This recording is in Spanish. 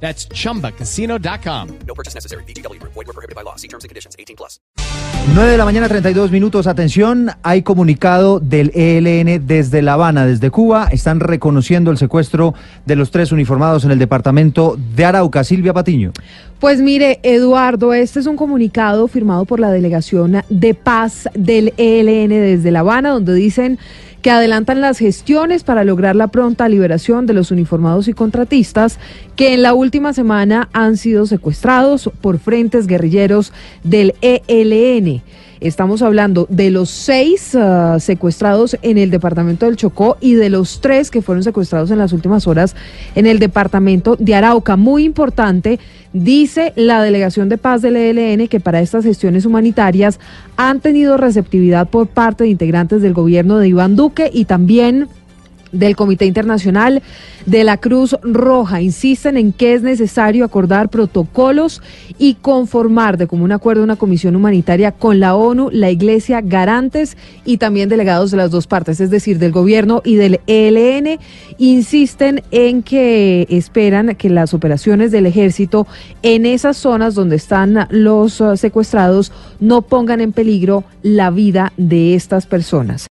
That's chumbacasino.com. No purchase necessary. BGW. Void were prohibited by law. See terms and conditions. 18 plus. 9 de la mañana, 32 minutos. Atención, hay comunicado del ELN desde La Habana, desde Cuba. Están reconociendo el secuestro de los tres uniformados en el departamento de Arauca. Silvia Patiño. Pues mire, Eduardo, este es un comunicado firmado por la delegación de paz del ELN desde La Habana, donde dicen que adelantan las gestiones para lograr la pronta liberación de los uniformados y contratistas que en la última semana han sido secuestrados por frentes guerrilleros del ELN. Estamos hablando de los seis uh, secuestrados en el departamento del Chocó y de los tres que fueron secuestrados en las últimas horas en el departamento de Arauca. Muy importante, dice la delegación de paz del ELN que para estas gestiones humanitarias han tenido receptividad por parte de integrantes del gobierno de Iván Duque y también del Comité Internacional de la Cruz Roja. Insisten en que es necesario acordar protocolos y conformar de común acuerdo una comisión humanitaria con la ONU, la Iglesia, garantes y también delegados de las dos partes, es decir, del gobierno y del ELN. Insisten en que esperan que las operaciones del ejército en esas zonas donde están los uh, secuestrados no pongan en peligro la vida de estas personas.